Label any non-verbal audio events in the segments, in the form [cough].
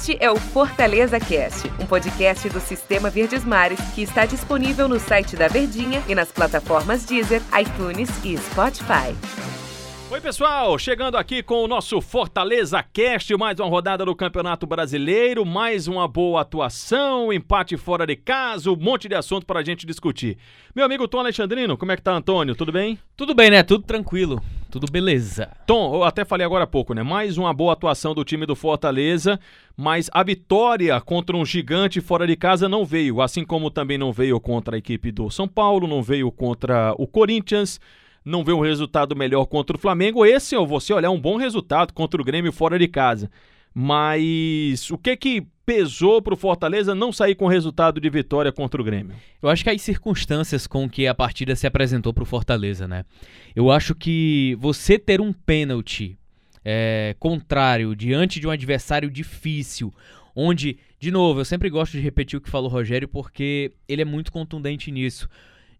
Este é o Fortaleza Cast, um podcast do Sistema Verdes Mares que está disponível no site da Verdinha e nas plataformas Deezer, iTunes e Spotify. Oi, pessoal, chegando aqui com o nosso Fortaleza Cast, mais uma rodada do Campeonato Brasileiro, mais uma boa atuação, empate fora de casa, um monte de assunto para a gente discutir. Meu amigo Tom Alexandrino, como é que tá, Antônio? Tudo bem? Tudo bem, né? Tudo tranquilo. Tudo beleza. Tom, eu até falei agora há pouco, né? Mais uma boa atuação do time do Fortaleza, mas a vitória contra um gigante fora de casa não veio, assim como também não veio contra a equipe do São Paulo, não veio contra o Corinthians não vê um resultado melhor contra o Flamengo. Esse, ou você olhar, um bom resultado contra o Grêmio fora de casa. Mas o que que pesou para o Fortaleza não sair com resultado de vitória contra o Grêmio? Eu acho que as circunstâncias com que a partida se apresentou para o Fortaleza, né? Eu acho que você ter um pênalti é, contrário diante de um adversário difícil, onde, de novo, eu sempre gosto de repetir o que falou o Rogério porque ele é muito contundente nisso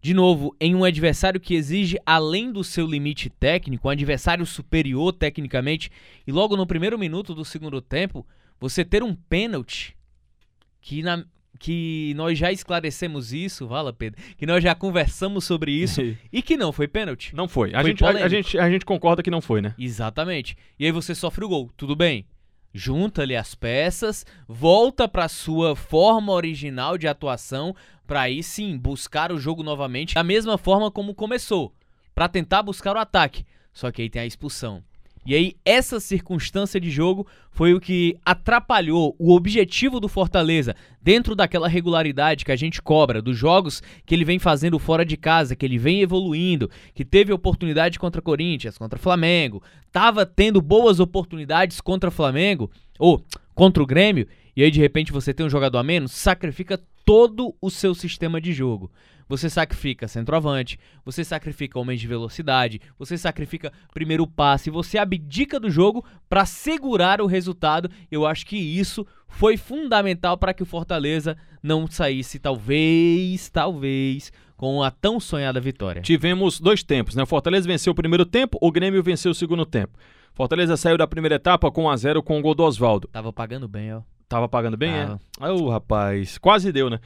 de novo, em um adversário que exige além do seu limite técnico, um adversário superior tecnicamente, e logo no primeiro minuto do segundo tempo, você ter um pênalti que na que nós já esclarecemos isso, vala Pedro, que nós já conversamos sobre isso [laughs] e que não foi pênalti. Não foi. A, foi gente, a, a, gente, a gente concorda que não foi, né? Exatamente. E aí você sofre o gol. Tudo bem junta ali as peças, volta para sua forma original de atuação, para aí sim buscar o jogo novamente da mesma forma como começou, para tentar buscar o ataque. Só que aí tem a expulsão. E aí, essa circunstância de jogo foi o que atrapalhou o objetivo do Fortaleza dentro daquela regularidade que a gente cobra, dos jogos que ele vem fazendo fora de casa, que ele vem evoluindo, que teve oportunidade contra Corinthians, contra Flamengo, tava tendo boas oportunidades contra Flamengo, ou contra o Grêmio, e aí de repente você tem um jogador a menos, sacrifica todo o seu sistema de jogo. Você sacrifica centroavante, você sacrifica homens de velocidade, você sacrifica primeiro passe, você abdica do jogo para segurar o resultado. Eu acho que isso foi fundamental para que o Fortaleza não saísse, talvez, talvez, com a tão sonhada vitória. Tivemos dois tempos, né? O Fortaleza venceu o primeiro tempo, o Grêmio venceu o segundo tempo. Fortaleza saiu da primeira etapa com 1 a 0 com o gol do Oswaldo. Tava pagando bem, ó. Tava pagando bem, Tava. é? Ô, oh, rapaz, quase deu, né?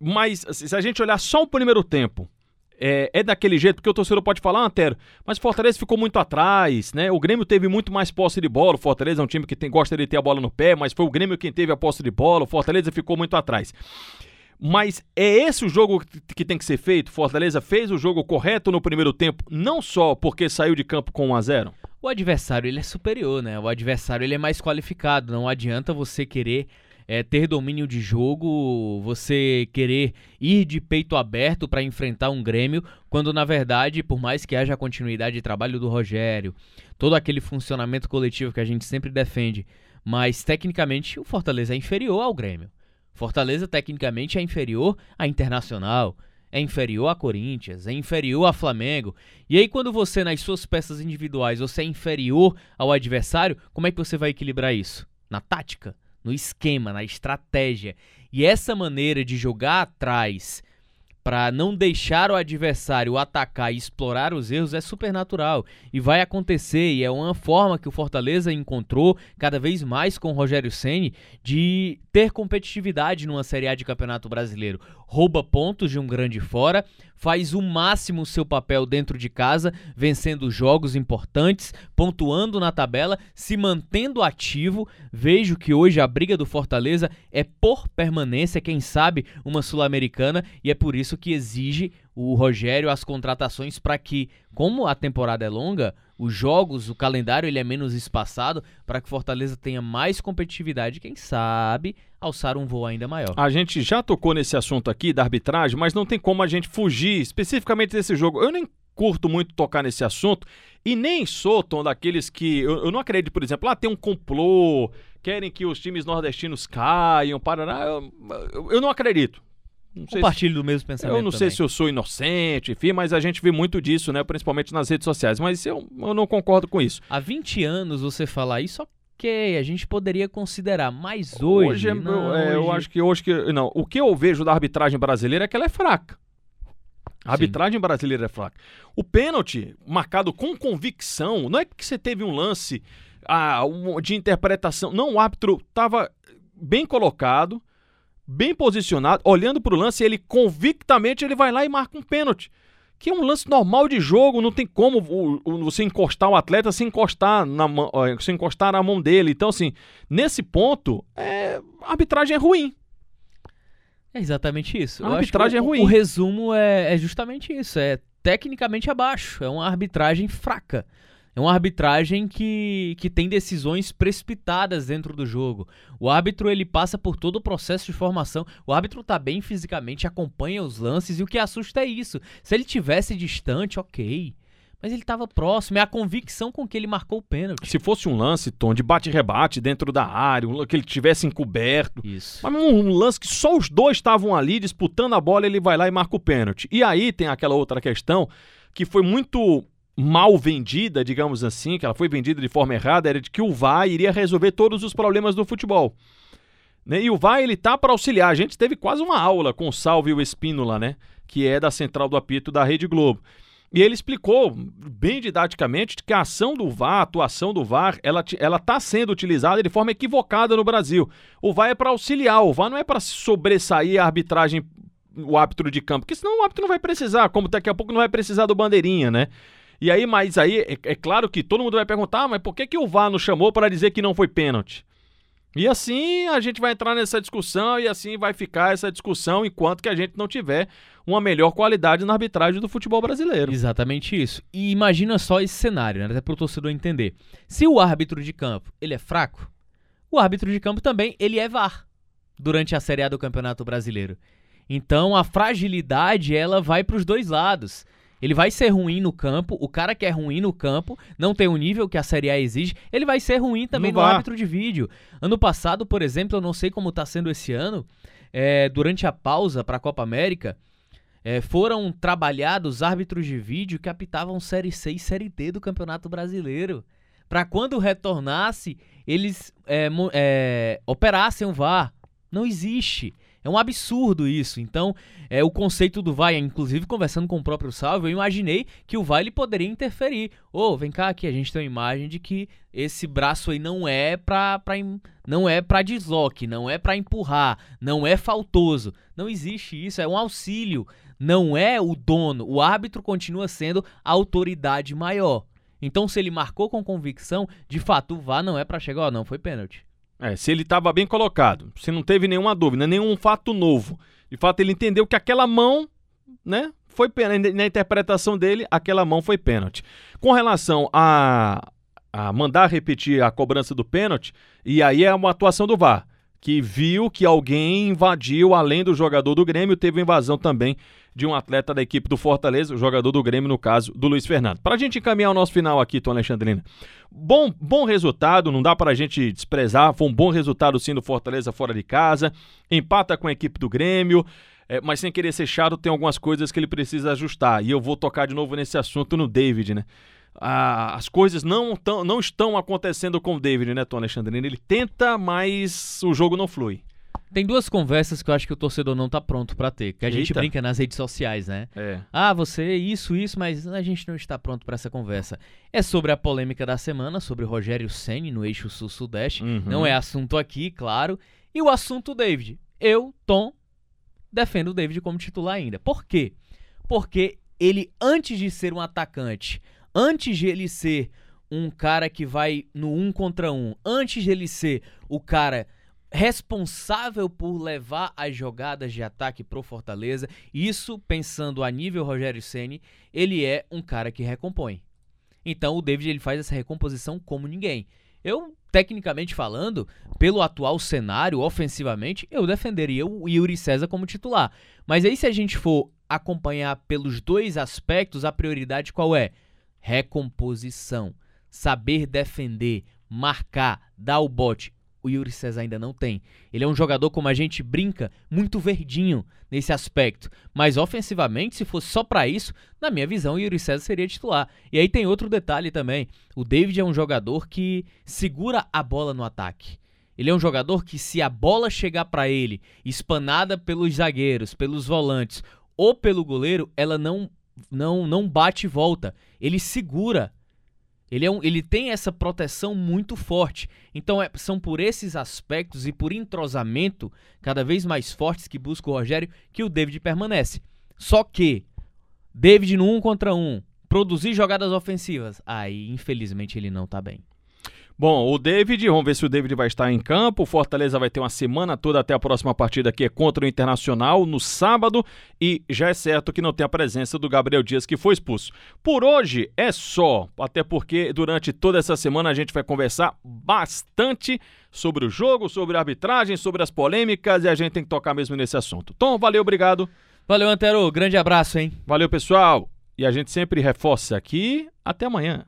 Mas se a gente olhar só o primeiro tempo, é, é, daquele jeito, porque o torcedor pode falar, ah, Antero, mas o Fortaleza ficou muito atrás, né? O Grêmio teve muito mais posse de bola. O Fortaleza é um time que tem, gosta de ter a bola no pé, mas foi o Grêmio quem teve a posse de bola. O Fortaleza ficou muito atrás. Mas é esse o jogo que tem que ser feito? Fortaleza fez o jogo correto no primeiro tempo, não só porque saiu de campo com 1 a 0 O adversário ele é superior, né? O adversário ele é mais qualificado. Não adianta você querer é, ter domínio de jogo, você querer ir de peito aberto para enfrentar um Grêmio, quando na verdade, por mais que haja continuidade de trabalho do Rogério, todo aquele funcionamento coletivo que a gente sempre defende, mas tecnicamente o Fortaleza é inferior ao Grêmio. Fortaleza tecnicamente é inferior à Internacional, é inferior a Corinthians, é inferior a Flamengo. E aí quando você nas suas peças individuais você é inferior ao adversário, como é que você vai equilibrar isso? Na tática? no esquema, na estratégia. E essa maneira de jogar atrás para não deixar o adversário atacar e explorar os erros é super natural e vai acontecer e é uma forma que o Fortaleza encontrou cada vez mais com o Rogério Ceni de ter competitividade numa Série A de Campeonato Brasileiro. Rouba pontos de um grande fora, faz o máximo seu papel dentro de casa, vencendo jogos importantes, pontuando na tabela, se mantendo ativo. Vejo que hoje a briga do Fortaleza é por permanência, quem sabe uma sul-americana, e é por isso que exige o Rogério as contratações para que, como a temporada é longa, os jogos, o calendário ele é menos espaçado para que Fortaleza tenha mais competitividade, quem sabe alçar um voo ainda maior. A gente já tocou nesse assunto aqui da arbitragem, mas não tem como a gente fugir especificamente desse jogo. Eu nem curto muito tocar nesse assunto e nem sou tom daqueles que eu, eu não acredito, por exemplo, lá ah, tem um complô, querem que os times nordestinos caiam, Paraná, eu, eu, eu não acredito. Não Compartilho se, do mesmo pensamento. Eu não também. sei se eu sou inocente, enfim, mas a gente vê muito disso, né? Principalmente nas redes sociais. Mas eu, eu não concordo com isso. Há 20 anos você falar isso, ok, a gente poderia considerar, mas hoje. hoje, é, não, é, hoje... Eu acho que hoje que. Não, o que eu vejo da arbitragem brasileira é que ela é fraca. A arbitragem Sim. brasileira é fraca. O pênalti, marcado com convicção, não é que você teve um lance ah, de interpretação. Não, o árbitro estava bem colocado, bem posicionado, olhando para o lance, ele convictamente ele vai lá e marca um pênalti. Que é um lance normal de jogo, não tem como o, o, você encostar o atleta sem encostar, na, sem encostar na mão dele. Então, assim, nesse ponto, é, a arbitragem é ruim. É exatamente isso. A arbitragem é ruim. O, o resumo é, é justamente isso. É tecnicamente abaixo. É uma arbitragem fraca. É uma arbitragem que, que tem decisões precipitadas dentro do jogo. O árbitro ele passa por todo o processo de formação. O árbitro está bem fisicamente, acompanha os lances e o que assusta é isso. Se ele tivesse distante, ok. Mas ele estava próximo, é a convicção com que ele marcou o pênalti. Se fosse um lance, Tom, de bate-rebate dentro da área, que ele tivesse encoberto. Isso. Mas um lance que só os dois estavam ali disputando a bola, ele vai lá e marca o pênalti. E aí tem aquela outra questão que foi muito mal vendida, digamos assim, que ela foi vendida de forma errada, era de que o VAR iria resolver todos os problemas do futebol. Né? E o VAR, ele tá para auxiliar. A gente teve quase uma aula com o Salve e o Espínola, né? Que é da Central do Apito da Rede Globo. E ele explicou bem didaticamente que a ação do VAR, a atuação do VAR, ela ela está sendo utilizada de forma equivocada no Brasil. O VAR é para auxiliar, o VAR não é para sobressair a arbitragem, o árbitro de campo, porque senão o árbitro não vai precisar, como daqui a pouco não vai precisar do bandeirinha, né? E aí, mas aí é, é claro que todo mundo vai perguntar, ah, mas por que, que o VAR nos chamou para dizer que não foi pênalti? E assim a gente vai entrar nessa discussão e assim vai ficar essa discussão enquanto que a gente não tiver uma melhor qualidade na arbitragem do futebol brasileiro. Exatamente isso. E imagina só esse cenário, né? até para o torcedor entender. Se o árbitro de campo ele é fraco, o árbitro de campo também ele é VAR durante a Série A do Campeonato Brasileiro. Então a fragilidade ela vai para os dois lados. Ele vai ser ruim no campo, o cara que é ruim no campo, não tem o nível que a Série A exige, ele vai ser ruim também no, no árbitro de vídeo. Ano passado, por exemplo, eu não sei como está sendo esse ano, é, durante a pausa para a Copa América, é, foram trabalhados árbitros de vídeo que apitavam Série C e Série D do Campeonato Brasileiro. Para quando retornasse, eles é, é, operassem o VAR. Não existe. É um absurdo isso. Então, é o conceito do VAR, inclusive conversando com o próprio Salve, eu imaginei que o VAR ele poderia interferir. Ô, oh, vem cá aqui, a gente tem uma imagem de que esse braço aí não é pra, pra não é para desloque, não é para empurrar, não é faltoso. Não existe isso, é um auxílio, não é o dono. O árbitro continua sendo a autoridade maior. Então, se ele marcou com convicção, de fato o VAR não é para chegar, ó, não foi pênalti. É, se ele estava bem colocado, se não teve nenhuma dúvida, nenhum fato novo. De fato, ele entendeu que aquela mão, né, foi pênalti. Na interpretação dele, aquela mão foi pênalti. Com relação a, a mandar repetir a cobrança do pênalti, e aí é uma atuação do VAR, que viu que alguém invadiu, além do jogador do Grêmio, teve invasão também de um atleta da equipe do Fortaleza, o jogador do Grêmio, no caso do Luiz Fernando. Para a gente encaminhar o nosso final aqui, Tom Alexandrina. Bom, bom resultado, não dá para a gente desprezar. Foi um bom resultado sim do Fortaleza fora de casa. Empata com a equipe do Grêmio. É, mas sem querer ser chato, tem algumas coisas que ele precisa ajustar. E eu vou tocar de novo nesse assunto no David, né? Ah, as coisas não, tão, não estão acontecendo com o David, né, Tom Alexandrino? Ele tenta, mas o jogo não flui. Tem duas conversas que eu acho que o torcedor não tá pronto para ter, que a Eita. gente brinca nas redes sociais, né? É. Ah, você isso, isso, mas a gente não está pronto para essa conversa. É sobre a polêmica da semana, sobre Rogério Ceni no eixo sul-sudeste. Uhum. Não é assunto aqui, claro. E o assunto David. Eu, Tom, defendo o David como titular ainda. Por quê? Porque ele, antes de ser um atacante, antes de ele ser um cara que vai no um contra um, antes de ele ser o cara responsável por levar as jogadas de ataque pro Fortaleza. Isso pensando a nível Rogério Ceni, ele é um cara que recompõe. Então o David ele faz essa recomposição como ninguém. Eu, tecnicamente falando, pelo atual cenário, ofensivamente, eu defenderia o Yuri César como titular. Mas aí se a gente for acompanhar pelos dois aspectos, a prioridade qual é? Recomposição. Saber defender, marcar, dar o bote o Yuri César ainda não tem. Ele é um jogador, como a gente brinca, muito verdinho nesse aspecto. Mas ofensivamente, se fosse só para isso, na minha visão, o Yuri César seria titular. E aí tem outro detalhe também. O David é um jogador que segura a bola no ataque. Ele é um jogador que, se a bola chegar para ele, espanada pelos zagueiros, pelos volantes ou pelo goleiro, ela não, não, não bate e volta. Ele segura Ele, é um, ele tem essa proteção muito forte. Então é, são por esses aspectos e por entrosamento cada vez mais fortes que busca o Rogério que o David permanece. Só que David no um contra um, produzir jogadas ofensivas, aí infelizmente ele não tá bem. Bom, o David, vamos ver se o David vai estar em campo. O Fortaleza vai ter uma semana toda até a próxima partida que é contra o Internacional no sábado e já é certo que não tem a presença do Gabriel Dias que foi expulso. Por hoje é só, até porque durante toda essa semana a gente vai conversar bastante sobre o jogo, sobre a arbitragem, sobre as polêmicas e a gente tem que tocar mesmo nesse assunto. Tom, valeu, obrigado. Valeu, Antero. Grande abraço, hein? Valeu, pessoal. E a gente sempre reforça aqui. Até amanhã.